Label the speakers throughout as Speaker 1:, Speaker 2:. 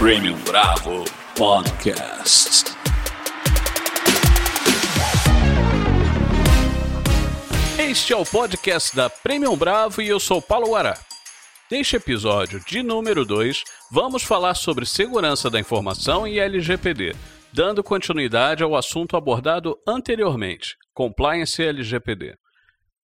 Speaker 1: Premium Bravo Podcast. Este é o podcast da Premium Bravo e eu sou Paulo Guará. Neste episódio de número 2, vamos falar sobre segurança da informação e LGPD, dando continuidade ao assunto abordado anteriormente, Compliance e LGPD.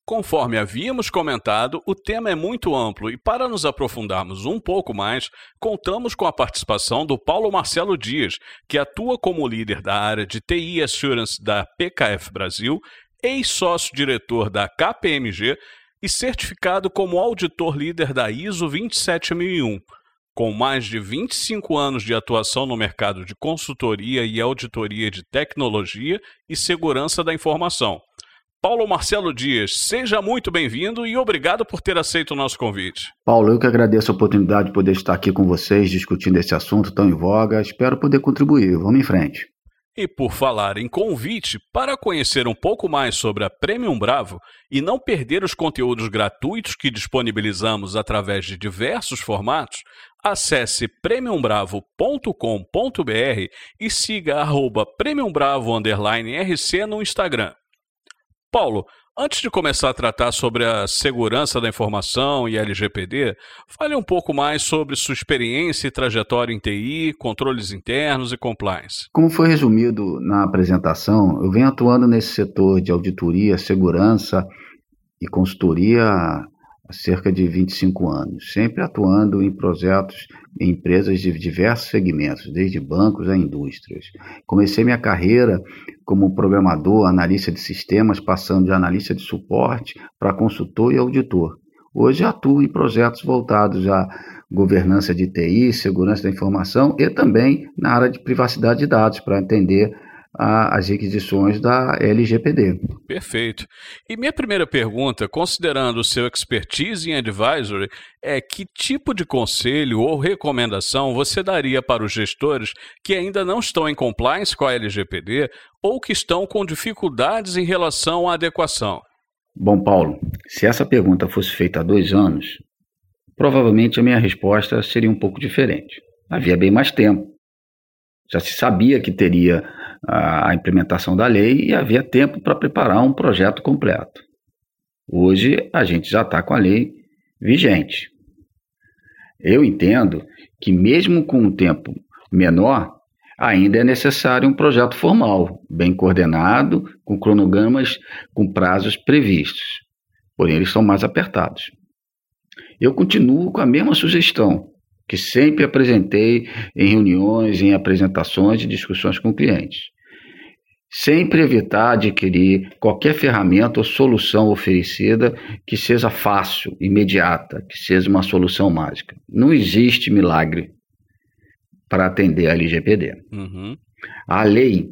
Speaker 1: Conforme havíamos comentado, o tema é muito amplo e, para nos aprofundarmos um pouco mais, contamos com a participação do Paulo Marcelo Dias, que atua como líder da área de TI Assurance da PKF Brasil, ex-sócio-diretor da KPMG e certificado como auditor líder da ISO 27001. Com mais de 25 anos de atuação no mercado de consultoria e auditoria de tecnologia e segurança da informação. Paulo Marcelo Dias, seja muito bem-vindo e obrigado por ter aceito o nosso convite.
Speaker 2: Paulo, eu que agradeço a oportunidade de poder estar aqui com vocês discutindo esse assunto tão em voga. Espero poder contribuir. Vamos em frente.
Speaker 1: E por falar em convite, para conhecer um pouco mais sobre a Premium Bravo e não perder os conteúdos gratuitos que disponibilizamos através de diversos formatos, acesse premiumbravo.com.br e siga arroba premiumbravo_rc no Instagram. Paulo, antes de começar a tratar sobre a segurança da informação e LGPD, fale um pouco mais sobre sua experiência e trajetória em TI, controles internos e compliance.
Speaker 2: Como foi resumido na apresentação, eu venho atuando nesse setor de auditoria, segurança e consultoria há cerca de 25 anos, sempre atuando em projetos em empresas de diversos segmentos, desde bancos a indústrias. Comecei minha carreira como programador, analista de sistemas, passando de analista de suporte para consultor e auditor. Hoje atuo em projetos voltados à governança de TI, segurança da informação e também na área de privacidade de dados, para entender a, as requisições da LGPD.
Speaker 1: Perfeito. E minha primeira pergunta, considerando o seu expertise em advisory, é que tipo de conselho ou recomendação você daria para os gestores que ainda não estão em compliance com a LGPD ou que estão com dificuldades em relação à adequação?
Speaker 2: Bom, Paulo, se essa pergunta fosse feita há dois anos, provavelmente a minha resposta seria um pouco diferente. Havia bem mais tempo. Já se sabia que teria a implementação da lei e havia tempo para preparar um projeto completo. Hoje a gente já está com a lei vigente. Eu entendo que, mesmo com um tempo menor, ainda é necessário um projeto formal, bem coordenado, com cronogramas com prazos previstos. Porém, eles são mais apertados. Eu continuo com a mesma sugestão que sempre apresentei em reuniões, em apresentações e discussões com clientes. Sempre evitar adquirir qualquer ferramenta ou solução oferecida que seja fácil, imediata, que seja uma solução mágica. Não existe milagre para atender a LGPD. Uhum. A lei,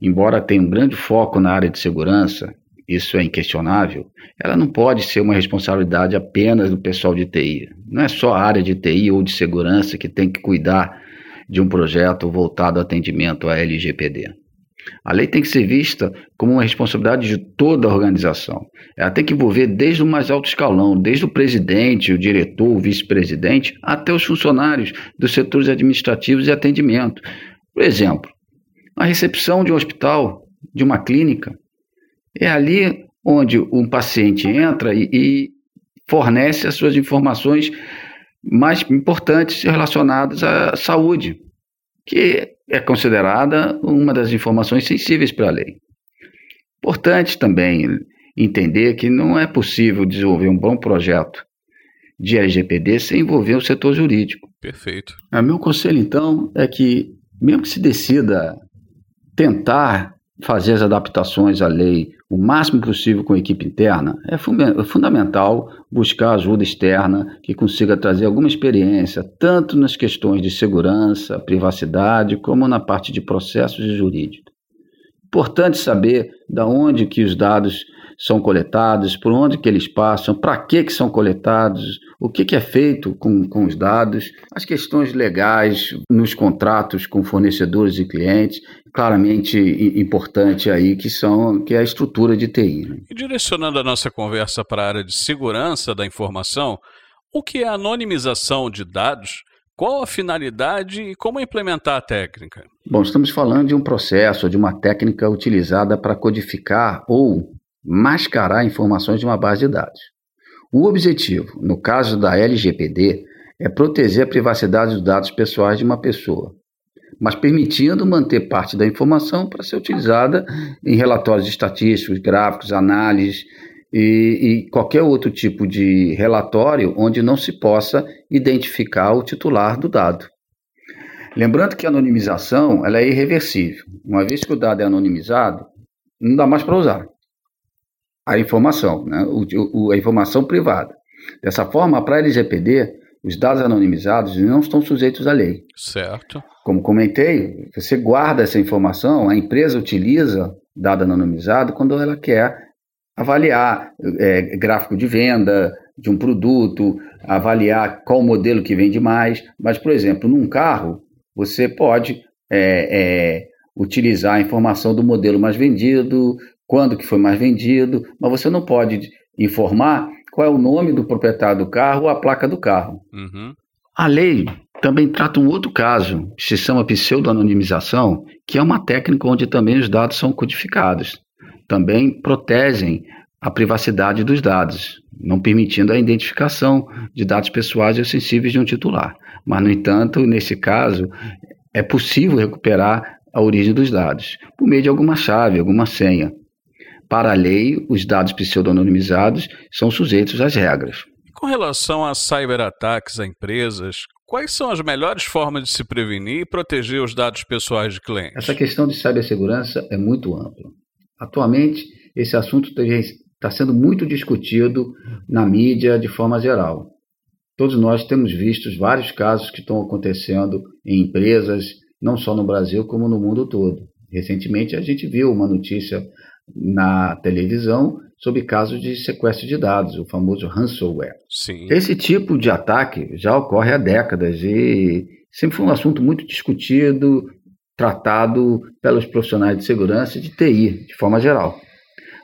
Speaker 2: embora tenha um grande foco na área de segurança, isso é inquestionável, ela não pode ser uma responsabilidade apenas do pessoal de TI. Não é só a área de TI ou de segurança que tem que cuidar de um projeto voltado ao atendimento à LGPD. A lei tem que ser vista como uma responsabilidade de toda a organização. Ela tem que envolver desde o mais alto escalão, desde o presidente, o diretor, o vice-presidente, até os funcionários dos setores administrativos e atendimento. Por exemplo, a recepção de um hospital, de uma clínica, é ali onde um paciente entra e, e fornece as suas informações mais importantes relacionadas à saúde, que é considerada uma das informações sensíveis para a lei. Importante também entender que não é possível desenvolver um bom projeto de LGPD sem envolver o setor jurídico.
Speaker 1: Perfeito.
Speaker 2: O meu conselho, então, é que, mesmo que se decida tentar fazer as adaptações à lei o máximo possível com a equipe interna, é, é fundamental buscar ajuda externa que consiga trazer alguma experiência, tanto nas questões de segurança, privacidade, como na parte de processos e jurídico. Importante saber da onde que os dados são coletados, por onde que eles passam, para que que são coletados, o que, que é feito com, com os dados, as questões legais nos contratos com fornecedores e clientes, claramente importante aí, que são que é a estrutura de TI. Né?
Speaker 1: E direcionando a nossa conversa para a área de segurança da informação, o que é anonimização de dados Qual a finalidade e como implementar a técnica?
Speaker 2: Bom, estamos falando de um processo, de uma técnica utilizada para codificar ou mascarar informações de uma base de dados. O objetivo, no caso da LGPD, é proteger a privacidade dos dados pessoais de uma pessoa, mas permitindo manter parte da informação para ser utilizada em relatórios estatísticos, gráficos, análises e, e, qualquer outro tipo de relatório onde não se possa identificar o titular do dado. Lembrando que a anonimização ela é irreversível. Uma vez que o dado é anonimizado, não dá mais para usar a informação, né? o, o, a informação privada. Dessa forma, para a LGPD, os dados anonimizados não estão sujeitos à lei.
Speaker 1: Certo.
Speaker 2: Como comentei, você guarda essa informação, a empresa utiliza dado anonimizado quando ela quer avaliar é, gráfico de venda de um produto, avaliar qual modelo que vende mais. Mas, por exemplo, num carro, você pode é, é, utilizar a informação do modelo mais vendido, quando que foi mais vendido, mas você não pode informar qual é o nome do proprietário do carro ou a placa do carro. Uhum. A lei também trata um outro caso, que se chama pseudo-anonimização, que é uma técnica onde também os dados são codificados. Também protegem a privacidade dos dados, não permitindo a identificação de dados pessoais e sensíveis de um titular. Mas, no entanto, nesse caso, é possível recuperar a origem dos dados por meio de alguma chave, alguma senha. Para a lei, os dados pseudo-anonimizados são sujeitos às regras.
Speaker 1: Com relação a cyberataques a empresas, quais são as melhores formas de se prevenir e proteger os dados pessoais de clientes?
Speaker 2: Essa questão de cibersegurança é muito ampla. Atualmente, esse assunto está sendo muito discutido na mídia de forma geral. Todos nós temos visto vários casos que estão acontecendo em empresas, não só no Brasil, como no mundo todo. Recentemente, a gente viu uma notícia na televisão sobre casos de sequestro de dados, o famoso ransomware.
Speaker 1: Sim.
Speaker 2: Esse tipo de ataque já ocorre há décadas e sempre foi um assunto muito discutido, tratado pelos profissionais de segurança e de TI, de forma geral.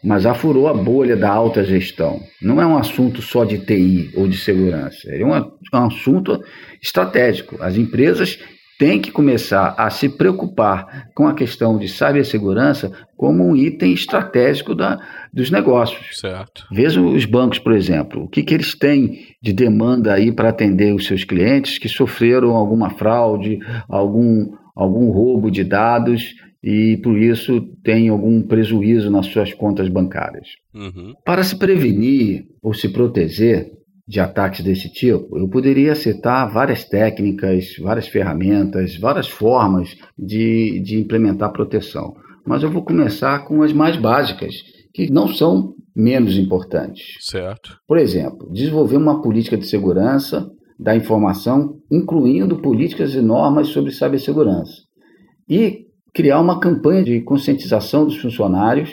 Speaker 2: Mas já furou a bolha da alta gestão. Não é um assunto só de TI ou de segurança, é um, é um assunto estratégico. As empresas tem que começar a se preocupar com a questão de cibersegurança como um item estratégico da, dos negócios.
Speaker 1: Certo.
Speaker 2: Veja os bancos, por exemplo, o que, que eles têm de demanda aí para atender os seus clientes que sofreram alguma fraude, algum, algum roubo de dados e por isso tem algum prejuízo nas suas contas bancárias. Uhum. Para se prevenir ou se proteger, de ataques desse tipo, eu poderia citar várias técnicas, várias ferramentas, várias formas de, de implementar proteção. Mas eu vou começar com as mais básicas, que não são menos importantes.
Speaker 1: Certo.
Speaker 2: Por exemplo, desenvolver uma política de segurança da informação, incluindo políticas e normas sobre cibersegurança. E criar uma campanha de conscientização dos funcionários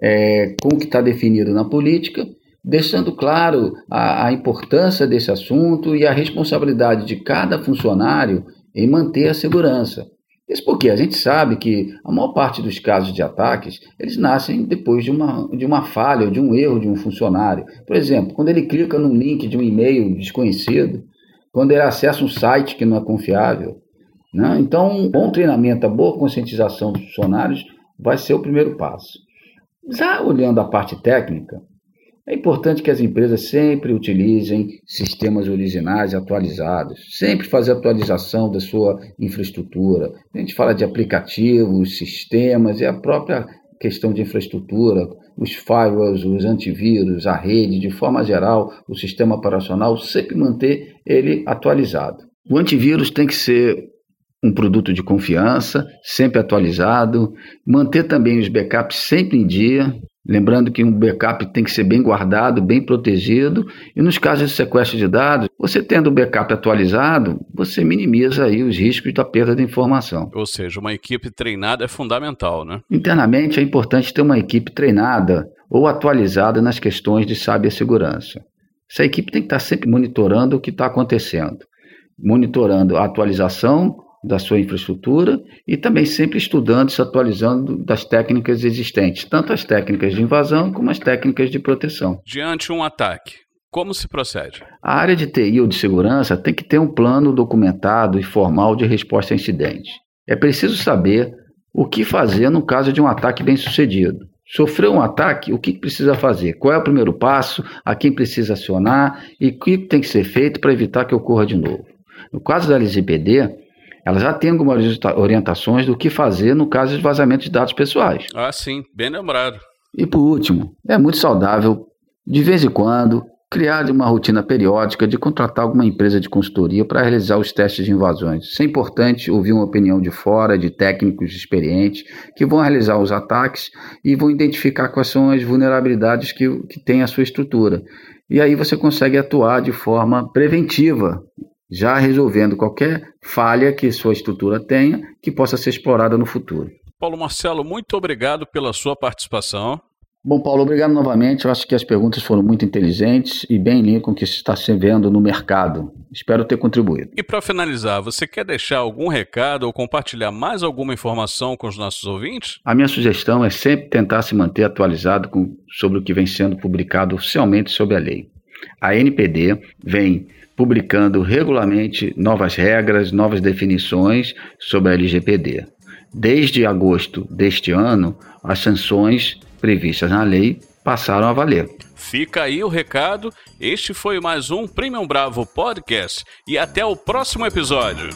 Speaker 2: é, com o que está definido na política deixando claro a, a, importância desse assunto e a responsabilidade de cada funcionário em manter a segurança. Isso porque a gente sabe que a maior parte dos casos de ataques, eles nascem depois de uma, de uma falha ou de um erro de um funcionário. Por exemplo, quando ele clica num link de um e-mail desconhecido, quando ele acessa um site que não é confiável. Né? Então, um bom treinamento, a boa conscientização dos funcionários vai ser o primeiro passo. Já olhando a parte técnica, é importante que as empresas sempre utilizem sistemas originais atualizados, sempre fazer atualização da sua infraestrutura. A gente fala de aplicativos, sistemas e a própria questão de infraestrutura, os firewalls, os antivírus, a rede, de forma geral, o sistema operacional, sempre manter ele atualizado. O antivírus tem que ser um produto de confiança, sempre atualizado, manter também os backups sempre em dia, Lembrando que um backup tem que ser bem guardado, bem protegido, e nos casos de sequestro de dados, você tendo o backup atualizado, você minimiza aí os riscos da perda de informação.
Speaker 1: Ou seja, uma equipe treinada é fundamental, né?
Speaker 2: Internamente é importante ter uma equipe treinada ou atualizada nas questões de cibersegurança. Essa equipe tem que estar sempre monitorando o que está acontecendo, monitorando a atualização da sua infraestrutura e também sempre estudando, se atualizando das técnicas existentes, tanto as técnicas de invasão como as técnicas de proteção.
Speaker 1: Diante um ataque, Como se procede?
Speaker 2: A área de TI ou de segurança tem que ter um plano documentado e formal de resposta a incidentes. É preciso saber o que fazer no caso de um ataque bem sucedido. Sofreu um ataque, o que precisa fazer? Qual é o primeiro passo? A quem precisa acionar? E o que tem que ser feito para evitar que ocorra de novo? No caso da LGPD, ela já tem algumas orientações do que fazer no caso de vazamento de dados pessoais.
Speaker 1: Ah, sim, bem lembrado.
Speaker 2: E por último, é muito saudável, de vez em quando, criar uma rotina periódica de contratar alguma empresa de consultoria para realizar os testes de invasões. Isso é importante ouvir uma opinião de fora, de técnicos experientes, que vão realizar os ataques e vão identificar quais são as vulnerabilidades que, que tem a sua estrutura. E aí você consegue atuar de forma preventiva, já resolvendo qualquer falha que sua estrutura tenha que possa ser explorada no futuro.
Speaker 1: Paulo Marcelo, muito obrigado pela sua participação.
Speaker 2: Bom, Paulo, obrigado novamente. Eu acho que as perguntas foram muito inteligentes e bem em linha com o que se está se vendo no mercado. Espero ter contribuído.
Speaker 1: E para finalizar, você quer deixar algum recado ou compartilhar mais alguma informação com os nossos ouvintes?
Speaker 2: A minha sugestão é sempre tentar se manter atualizado com, sobre o que vem sendo publicado oficialmente sobre a lei. A NPD vem publicando regularmente novas regras, novas definições sobre a LGPD. Desde agosto deste ano, as sanções previstas na lei passaram a valer.
Speaker 1: Fica aí o recado. Este foi mais um Premium Bravo Podcast e até o próximo episódio.